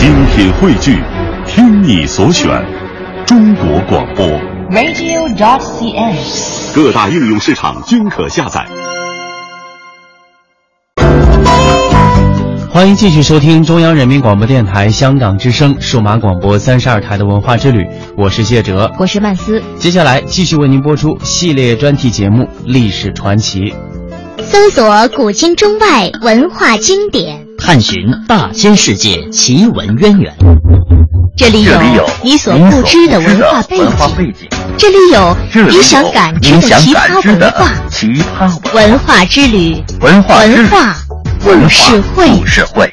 精品汇聚，听你所选，中国广播。radio.dot.cn，。各大应用市场均可下载。欢迎继续收听中央人民广播电台香港之声数码广播三十二台的文化之旅，我是谢哲，我是曼斯。接下来继续为您播出系列专题节目《历史传奇》，搜索古今中外文化经典，探寻大千世界奇闻渊源。这里有你所不知的文化背景，这里有你想感知的奇葩文化。奇葩文化。之旅，文化文化故事会。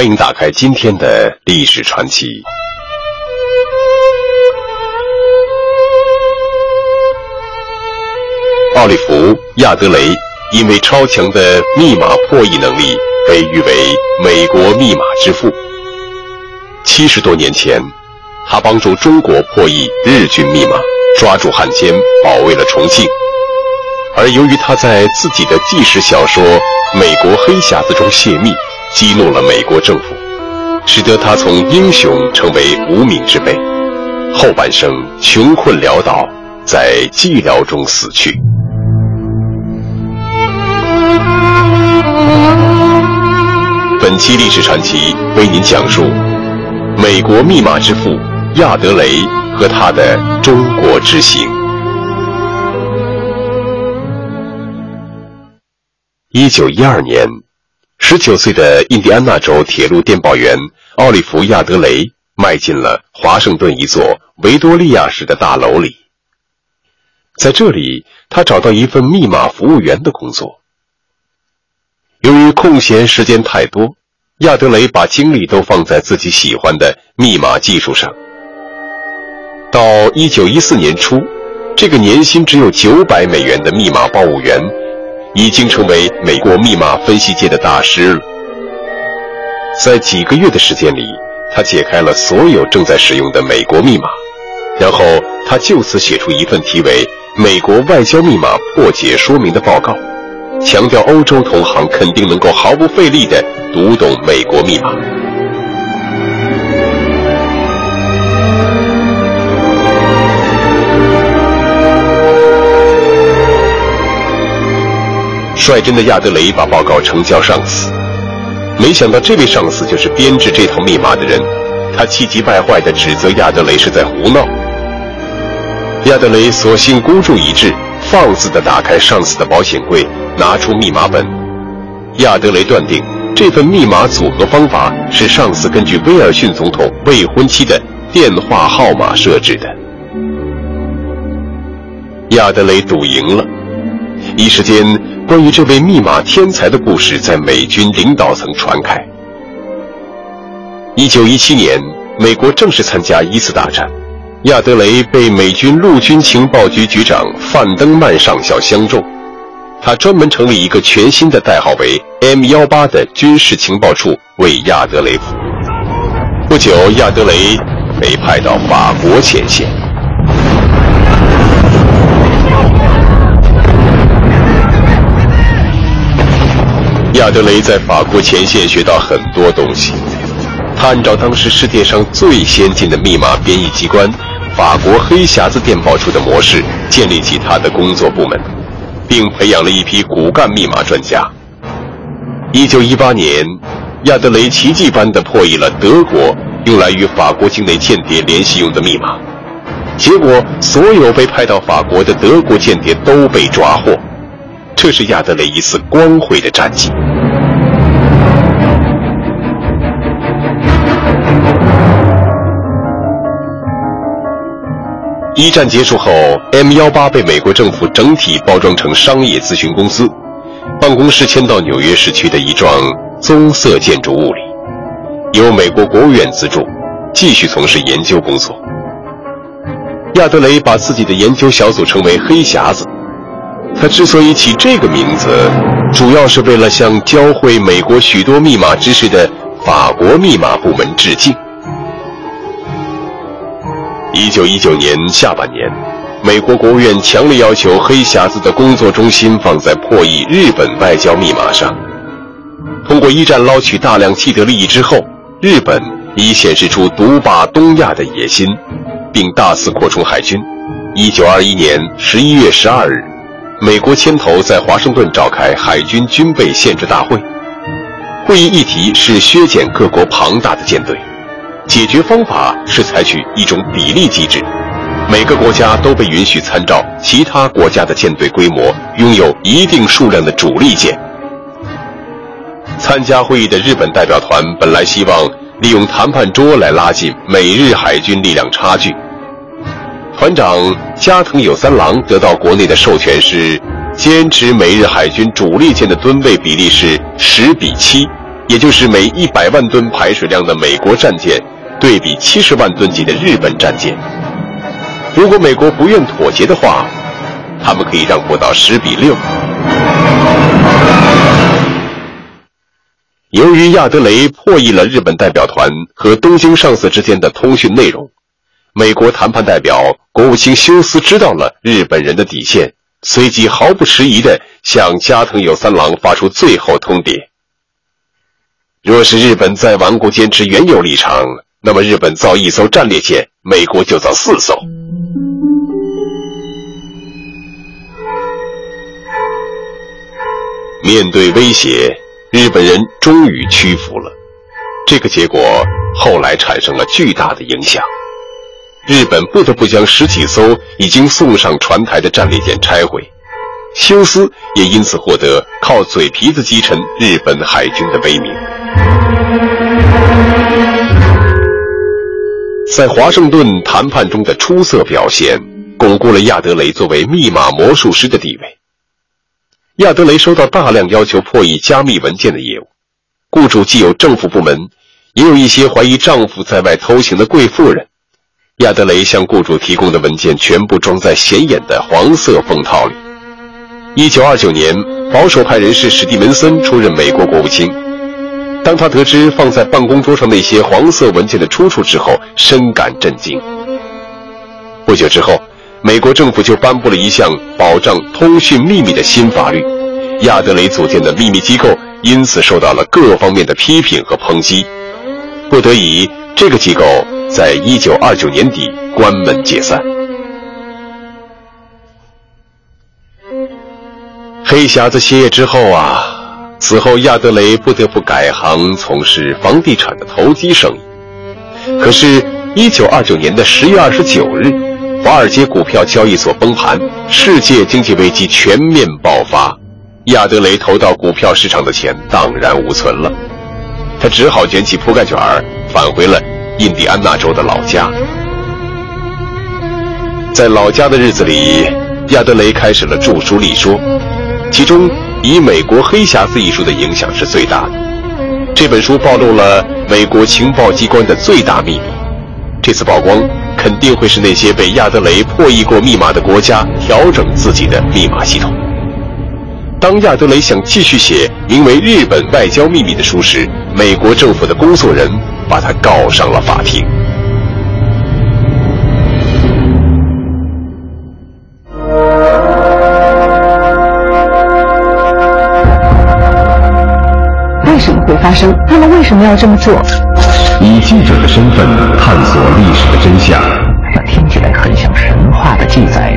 欢迎打开今天的历史传奇。奥利弗·亚德雷因为超强的密码破译能力，被誉为美国密码之父。七十多年前，他帮助中国破译日军密码，抓住汉奸，保卫了重庆。而由于他在自己的纪实小说《美国黑匣子》中泄密，激怒了美国政府，使得他从英雄成为无名之辈，后半生穷困潦倒，在寂寥中死去。本期历史传奇为您讲述美国密码之父亚德雷和他的中国之行。一九一二年，十九岁的印第安纳州铁路电报员奥利弗·亚德雷迈进了华盛顿一座维多利亚式的大楼里。在这里，他找到一份密码服务员的工作。由于空闲时间太多，亚德雷把精力都放在自己喜欢的密码技术上。到一九一四年初，这个年薪只有九百美元的密码报务员，已经成为美国密码分析界的大师了。在几个月的时间里，他解开了所有正在使用的美国密码，然后他就此写出一份题为《美国外交密码破解说明》的报告。强调欧洲同行肯定能够毫不费力地读懂美国密码。率真的亚德雷把报告呈交上司，没想到这位上司就是编制这套密码的人，他气急败坏地指责亚德雷是在胡闹。亚德雷索性孤注一掷，放肆地打开上司的保险柜。拿出密码本，亚德雷断定这份密码组合方法是上司根据威尔逊总统未婚妻的电话号码设置的。亚德雷赌赢了，一时间，关于这位密码天才的故事在美军领导层传开。一九一七年，美国正式参加一次大战，亚德雷被美军陆军情报局局长范登曼上校相中。他专门成立一个全新的代号为 M 幺八的军事情报处，为亚德雷服务。不久，亚德雷被派到法国前线。亚德雷在法国前线学到很多东西，他按照当时世界上最先进的密码编译机关——法国黑匣子电报处的模式，建立起他的工作部门。并培养了一批骨干密码专家。一九一八年，亚德雷奇迹般的破译了德国用来与法国境内间谍联系用的密码，结果所有被派到法国的德国间谍都被抓获。这是亚德雷一次光辉的战绩。一战结束后，M 幺八被美国政府整体包装成商业咨询公司，办公室迁到纽约市区的一幢棕色建筑物里，由美国国务院资助，继续从事研究工作。亚德雷把自己的研究小组称为“黑匣子”。他之所以起这个名字，主要是为了向教会美国许多密码知识的法国密码部门致敬。一九一九年下半年，美国国务院强烈要求黑匣子的工作中心放在破译日本外交密码上。通过一战捞取大量既得利益之后，日本已显示出独霸东亚的野心，并大肆扩充海军。一九二一年十一月十二日。美国牵头在华盛顿召开海军军备限制大会，会议议题是削减各国庞大的舰队，解决方法是采取一种比例机制，每个国家都被允许参照其他国家的舰队规模，拥有一定数量的主力舰。参加会议的日本代表团本来希望利用谈判桌来拉近美日海军力量差距。团长加藤友三郎得到国内的授权是，坚持美日海军主力舰的吨位比例是十比七，也就是每一百万吨排水量的美国战舰对比七十万吨级的日本战舰。如果美国不愿妥协的话，他们可以让步到十比六。由于亚德雷破译了日本代表团和东京上司之间的通讯内容。美国谈判代表国务卿休斯知道了日本人的底线，随即毫不迟疑地向加藤友三郎发出最后通牒：若是日本再顽固坚持原有立场，那么日本造一艘战列舰，美国就造四艘。面对威胁，日本人终于屈服了。这个结果后来产生了巨大的影响。日本不得不将十几艘已经送上船台的战列舰拆毁，休斯也因此获得靠嘴皮子击沉日本海军的威名。在华盛顿谈判中的出色表现，巩固了亚德雷作为密码魔术师的地位。亚德雷收到大量要求破译加密文件的业务，雇主既有政府部门，也有一些怀疑丈夫在外偷情的贵妇人。亚德雷向雇主提供的文件全部装在显眼的黄色封套里。一九二九年，保守派人士史蒂文森出任美国国务卿。当他得知放在办公桌上那些黄色文件的出处之后，深感震惊。不久之后，美国政府就颁布了一项保障通讯秘密的新法律。亚德雷组建的秘密机构因此受到了各方面的批评和抨击。不得已，这个机构。在一九二九年底关门解散。黑匣子歇业之后啊，此后亚德雷不得不改行从事房地产的投机生意。可是，一九二九年的十月二十九日，华尔街股票交易所崩盘，世界经济危机全面爆发，亚德雷投到股票市场的钱荡然无存了，他只好卷起铺盖卷儿返回了。印第安纳州的老家，在老家的日子里，亚德雷开始了著书立说，其中以《美国黑匣子》一书的影响是最大的。这本书暴露了美国情报机关的最大秘密，这次曝光肯定会使那些被亚德雷破译过密码的国家调整自己的密码系统。当亚德雷想继续写名为《日本外交秘密》的书时，美国政府的工作人。把他告上了法庭。为什么会发生？他们为什么要这么做？以记者的身份探索历史的真相，那听起来很像神话的记载。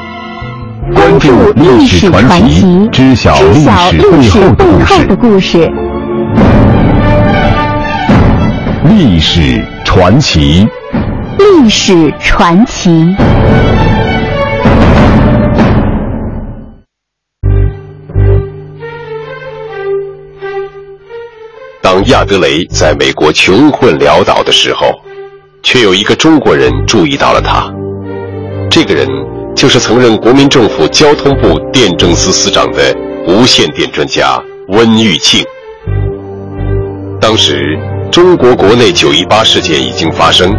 关注历史传奇，知晓历史背后的故事。历史传奇，历史传奇。当亚德雷在美国穷困潦倒的时候，却有一个中国人注意到了他。这个人。就是曾任国民政府交通部电政司司长的无线电专家温玉庆。当时中国国内九一八事件已经发生，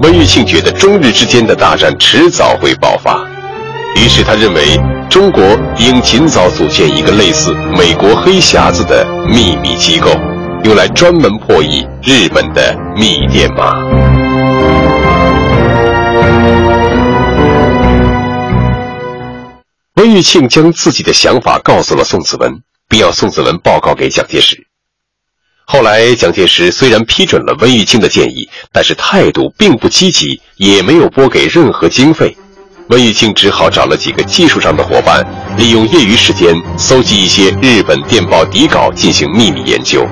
温玉庆觉得中日之间的大战迟早会爆发，于是他认为中国应尽早组建一个类似美国黑匣子的秘密机构，用来专门破译日本的密电码。温玉庆将自己的想法告诉了宋子文，并要宋子文报告给蒋介石。后来，蒋介石虽然批准了温玉庆的建议，但是态度并不积极，也没有拨给任何经费。温玉庆只好找了几个技术上的伙伴，利用业余时间搜集一些日本电报底稿进行秘密研究。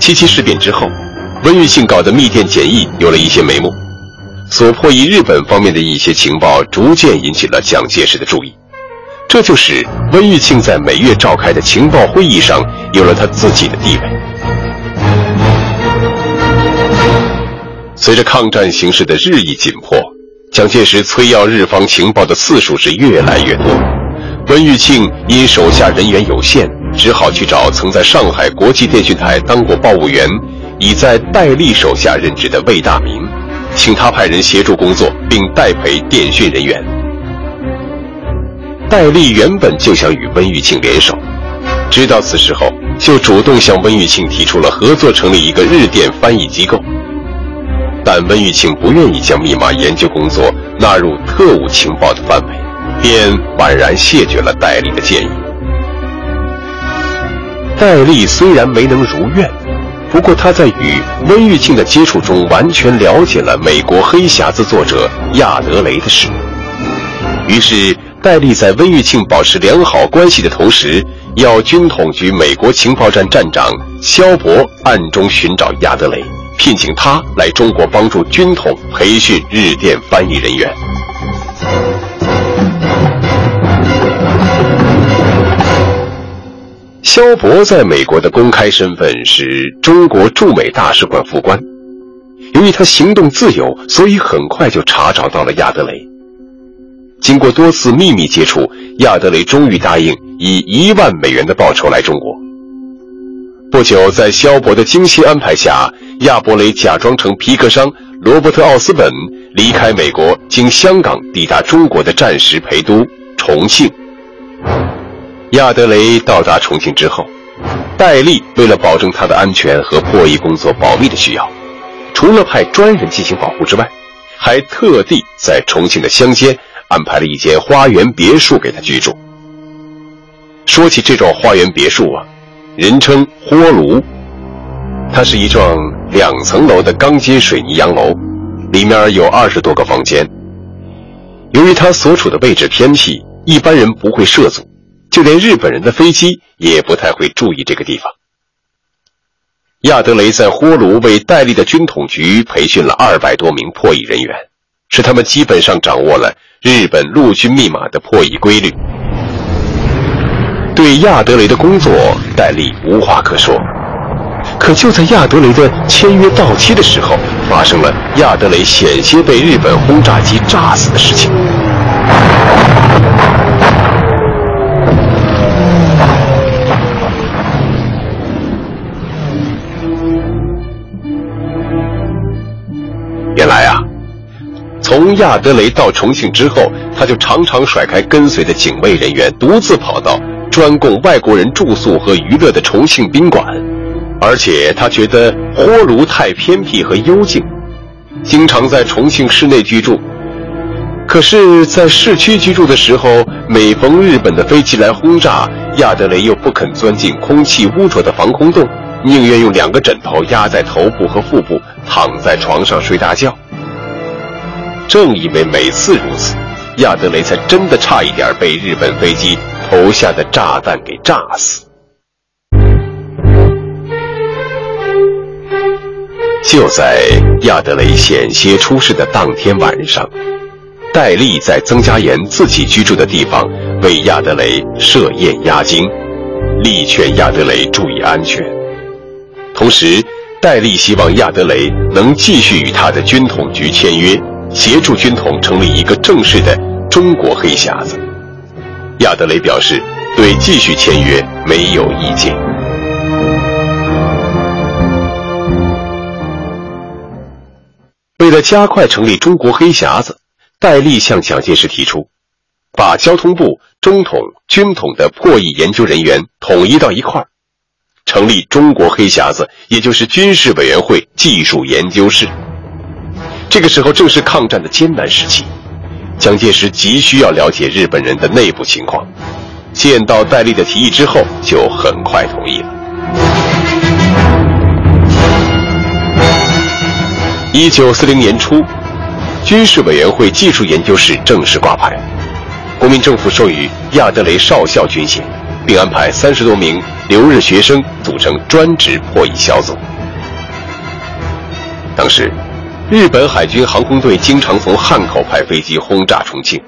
七七事变之后，温玉庆搞的密电简易有了一些眉目。所迫于日本方面的一些情报，逐渐引起了蒋介石的注意，这就使温玉庆在每月召开的情报会议上有了他自己的地位。随着抗战形势的日益紧迫，蒋介石催要日方情报的次数是越来越多。温玉庆因手下人员有限，只好去找曾在上海国际电讯台当过报务员、已在戴笠手下任职的魏大明。请他派人协助工作，并代陪电讯人员。戴笠原本就想与温玉庆联手，知道此事后，就主动向温玉庆提出了合作，成立一个日电翻译机构。但温玉庆不愿意将密码研究工作纳入特务情报的范围，便婉然谢绝了戴笠的建议。戴笠虽然没能如愿。不过他在与温玉庆的接触中，完全了解了美国黑匣子作者亚德雷的事。于是戴笠在温玉庆保持良好关系的同时，要军统局美国情报站站长肖伯暗中寻找亚德雷，聘请他来中国帮助军统培训日电翻译人员。萧伯在美国的公开身份是中国驻美大使馆副官。由于他行动自由，所以很快就查找到了亚德雷。经过多次秘密接触，亚德雷终于答应以一万美元的报酬来中国。不久，在萧伯的精心安排下，亚伯雷假装成皮革商罗伯特·奥斯本，离开美国，经香港抵达中国的战时陪都重庆。亚德雷到达重庆之后，戴笠为了保证他的安全和破译工作保密的需要，除了派专人进行保护之外，还特地在重庆的乡间安排了一间花园别墅给他居住。说起这幢花园别墅啊，人称“锅炉”，它是一幢两层楼的钢筋水泥洋楼，里面有二十多个房间。由于它所处的位置偏僻，一般人不会涉足。就连日本人的飞机也不太会注意这个地方。亚德雷在霍卢为戴笠的军统局培训了二百多名破译人员，使他们基本上掌握了日本陆军密码的破译规律。对亚德雷的工作，戴笠无话可说。可就在亚德雷的签约到期的时候，发生了亚德雷险些被日本轰炸机炸死的事情。从亚德雷到重庆之后，他就常常甩开跟随的警卫人员，独自跑到专供外国人住宿和娱乐的重庆宾馆，而且他觉得豁庐太偏僻和幽静，经常在重庆市内居住。可是，在市区居住的时候，每逢日本的飞机来轰炸，亚德雷又不肯钻进空气污浊的防空洞，宁愿用两个枕头压在头部和腹部，躺在床上睡大觉。正因为每次如此，亚德雷才真的差一点被日本飞机投下的炸弹给炸死。就在亚德雷险些出事的当天晚上。戴笠在曾家岩自己居住的地方为亚德雷设宴压惊，力劝亚德雷注意安全。同时，戴笠希望亚德雷能继续与他的军统局签约，协助军统成立一个正式的中国黑匣子。亚德雷表示对继续签约没有意见。为了加快成立中国黑匣子。戴笠向蒋介石提出，把交通部、中统、军统的破译研究人员统一到一块儿，成立中国黑匣子，也就是军事委员会技术研究室。这个时候正是抗战的艰难时期，蒋介石急需要了解日本人的内部情况。见到戴笠的提议之后，就很快同意了。一九四零年初。军事委员会技术研究室正式挂牌，国民政府授予亚德雷少校军衔，并安排三十多名留日学生组成专职破译小组。当时，日本海军航空队经常从汉口派飞机轰炸重庆，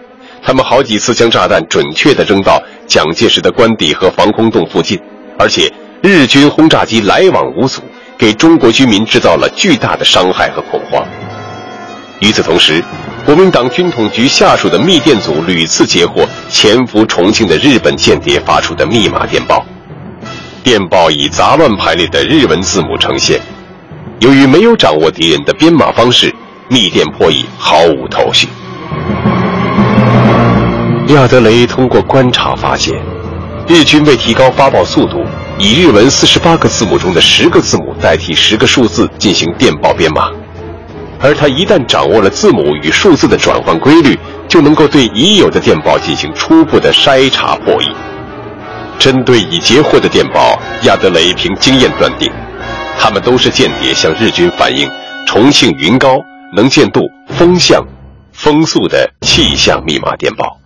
他们好几次将炸弹准确地扔到蒋介石的官邸和防空洞附近，而且日军轰炸机来往无阻，给中国居民制造了巨大的伤害和恐慌。与此同时，国民党军统局下属的密电组屡次截获潜伏重庆的日本间谍发出的密码电报，电报以杂乱排列的日文字母呈现。由于没有掌握敌人的编码方式，密电破译毫无头绪。亚德雷通过观察发现，日军为提高发报速度，以日文四十八个字母中的十个字母代替十个数字进行电报编码。而他一旦掌握了字母与数字的转换规律，就能够对已有的电报进行初步的筛查破译。针对已截获的电报，亚德雷凭经验断定，他们都是间谍向日军反映重庆云高能见度、风向、风速的气象密码电报。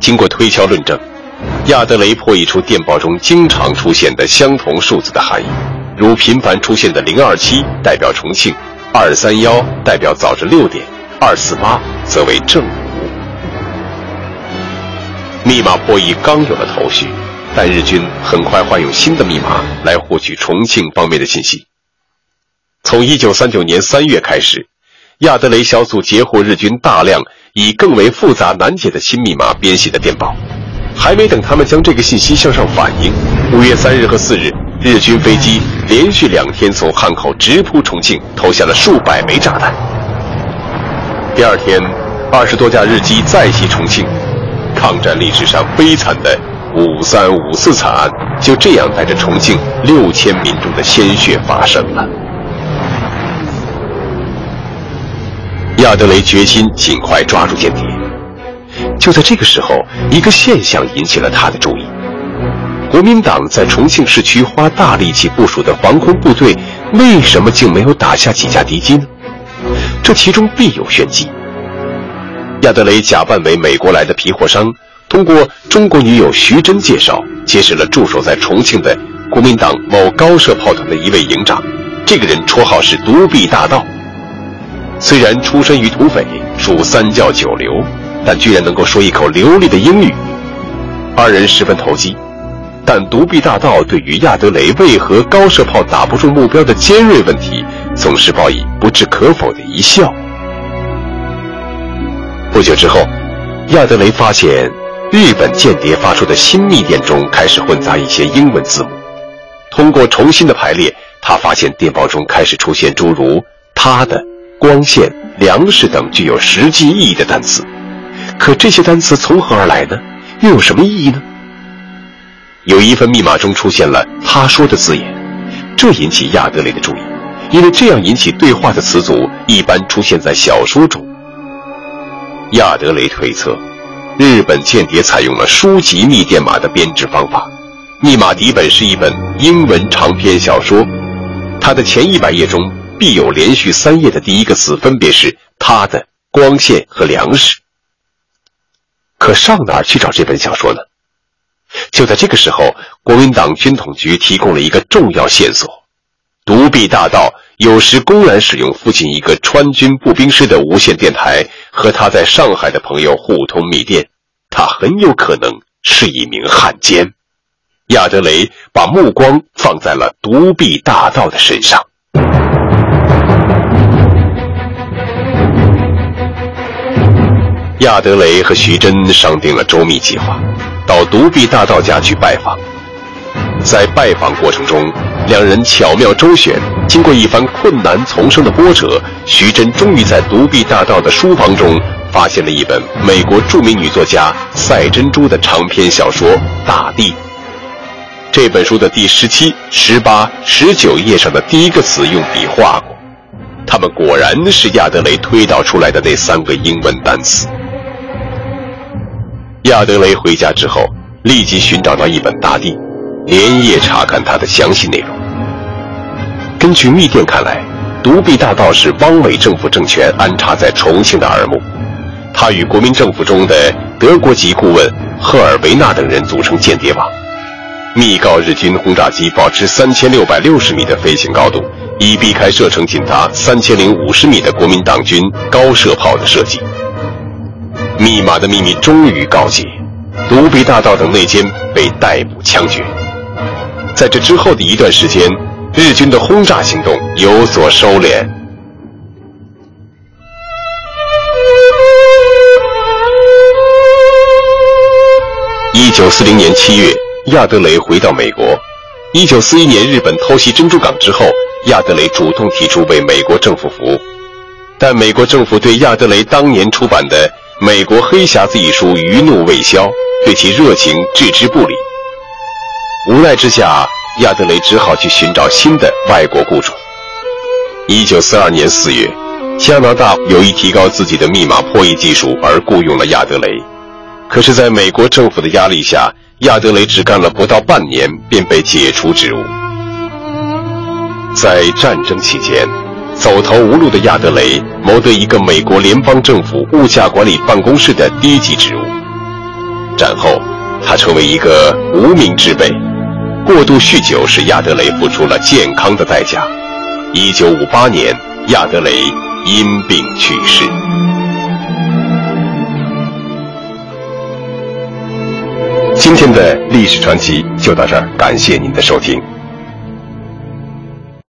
经过推敲论证，亚德雷破译出电报中经常出现的相同数字的含义，如频繁出现的零二七代表重庆。二三幺代表早晨六点，二四八则为正午。密码破译刚有了头绪，但日军很快换用新的密码来获取重庆方面的信息。从一九三九年三月开始，亚德雷小组截获日军大量以更为复杂难解的新密码编写的电报，还没等他们将这个信息向上反映，五月三日和四日。日军飞机连续两天从汉口直扑重庆，投下了数百枚炸弹。第二天，二十多架日机再袭重庆，抗战历史上悲惨的“五三五四”惨案就这样带着重庆六千民众的鲜血发生了。亚德雷决心尽快抓住间谍。就在这个时候，一个现象引起了他的注意。国民党在重庆市区花大力气部署的防空部队，为什么竟没有打下几架敌机呢？这其中必有玄机。亚德雷假扮为美国来的皮货商，通过中国女友徐珍介绍，结识了驻守在重庆的国民党某高射炮团的一位营长。这个人绰号是“独臂大盗”，虽然出身于土匪，属三教九流，但居然能够说一口流利的英语。二人十分投机。但独臂大盗对于亚德雷为何高射炮打不中目标的尖锐问题，总是报以不置可否的一笑。不久之后，亚德雷发现日本间谍发出的新密电中开始混杂一些英文字母。通过重新的排列，他发现电报中开始出现诸如“他的”“光线”“粮食”等具有实际意义的单词。可这些单词从何而来呢？又有什么意义呢？有一份密码中出现了“他说”的字眼，这引起亚德雷的注意，因为这样引起对话的词组一般出现在小说中。亚德雷推测，日本间谍采用了书籍密电码的编制方法，密码底本是一本英文长篇小说，它的前一百页中必有连续三页的第一个词，分别是“他的”“光线”和“粮食”。可上哪儿去找这本小说呢？就在这个时候，国民党军统局提供了一个重要线索：独臂大盗有时公然使用附近一个川军步兵师的无线电台，和他在上海的朋友互通密电。他很有可能是一名汉奸。亚德雷把目光放在了独臂大盗的身上。亚德雷和徐真商定了周密计划，到独臂大盗家去拜访。在拜访过程中，两人巧妙周旋，经过一番困难丛生的波折，徐真终于在独臂大盗的书房中发现了一本美国著名女作家赛珍珠的长篇小说《大地》。这本书的第十七、十八、十九页上的第一个词用笔画过，他们果然是亚德雷推导出来的那三个英文单词。亚德雷回家之后，立即寻找到一本《大地》，连夜查看它的详细内容。根据密电看来，独臂大盗是汪伪政府政权安插在重庆的耳目，他与国民政府中的德国籍顾问赫尔维纳等人组成间谍网，密告日军轰炸机保持三千六百六十米的飞行高度，以避开射程仅达三千零五十米的国民党军高射炮的射击。密码的秘密终于告解，独臂大盗等内奸被逮捕枪决。在这之后的一段时间，日军的轰炸行动有所收敛。一九四零年七月，亚德雷回到美国。一九四一年日本偷袭珍珠港之后，亚德雷主动提出为美国政府服务，但美国政府对亚德雷当年出版的。《美国黑匣子》一书余怒未消，对其热情置之不理。无奈之下，亚德雷只好去寻找新的外国雇主。一九四二年四月，加拿大有意提高自己的密码破译技术，而雇佣了亚德雷。可是，在美国政府的压力下，亚德雷只干了不到半年，便被解除职务。在战争期间。走投无路的亚德雷谋得一个美国联邦政府物价管理办公室的低级职务。战后，他成为一个无名之辈。过度酗酒使亚德雷付出了健康的代价。一九五八年，亚德雷因病去世。今天的历史传奇就到这儿，感谢您的收听。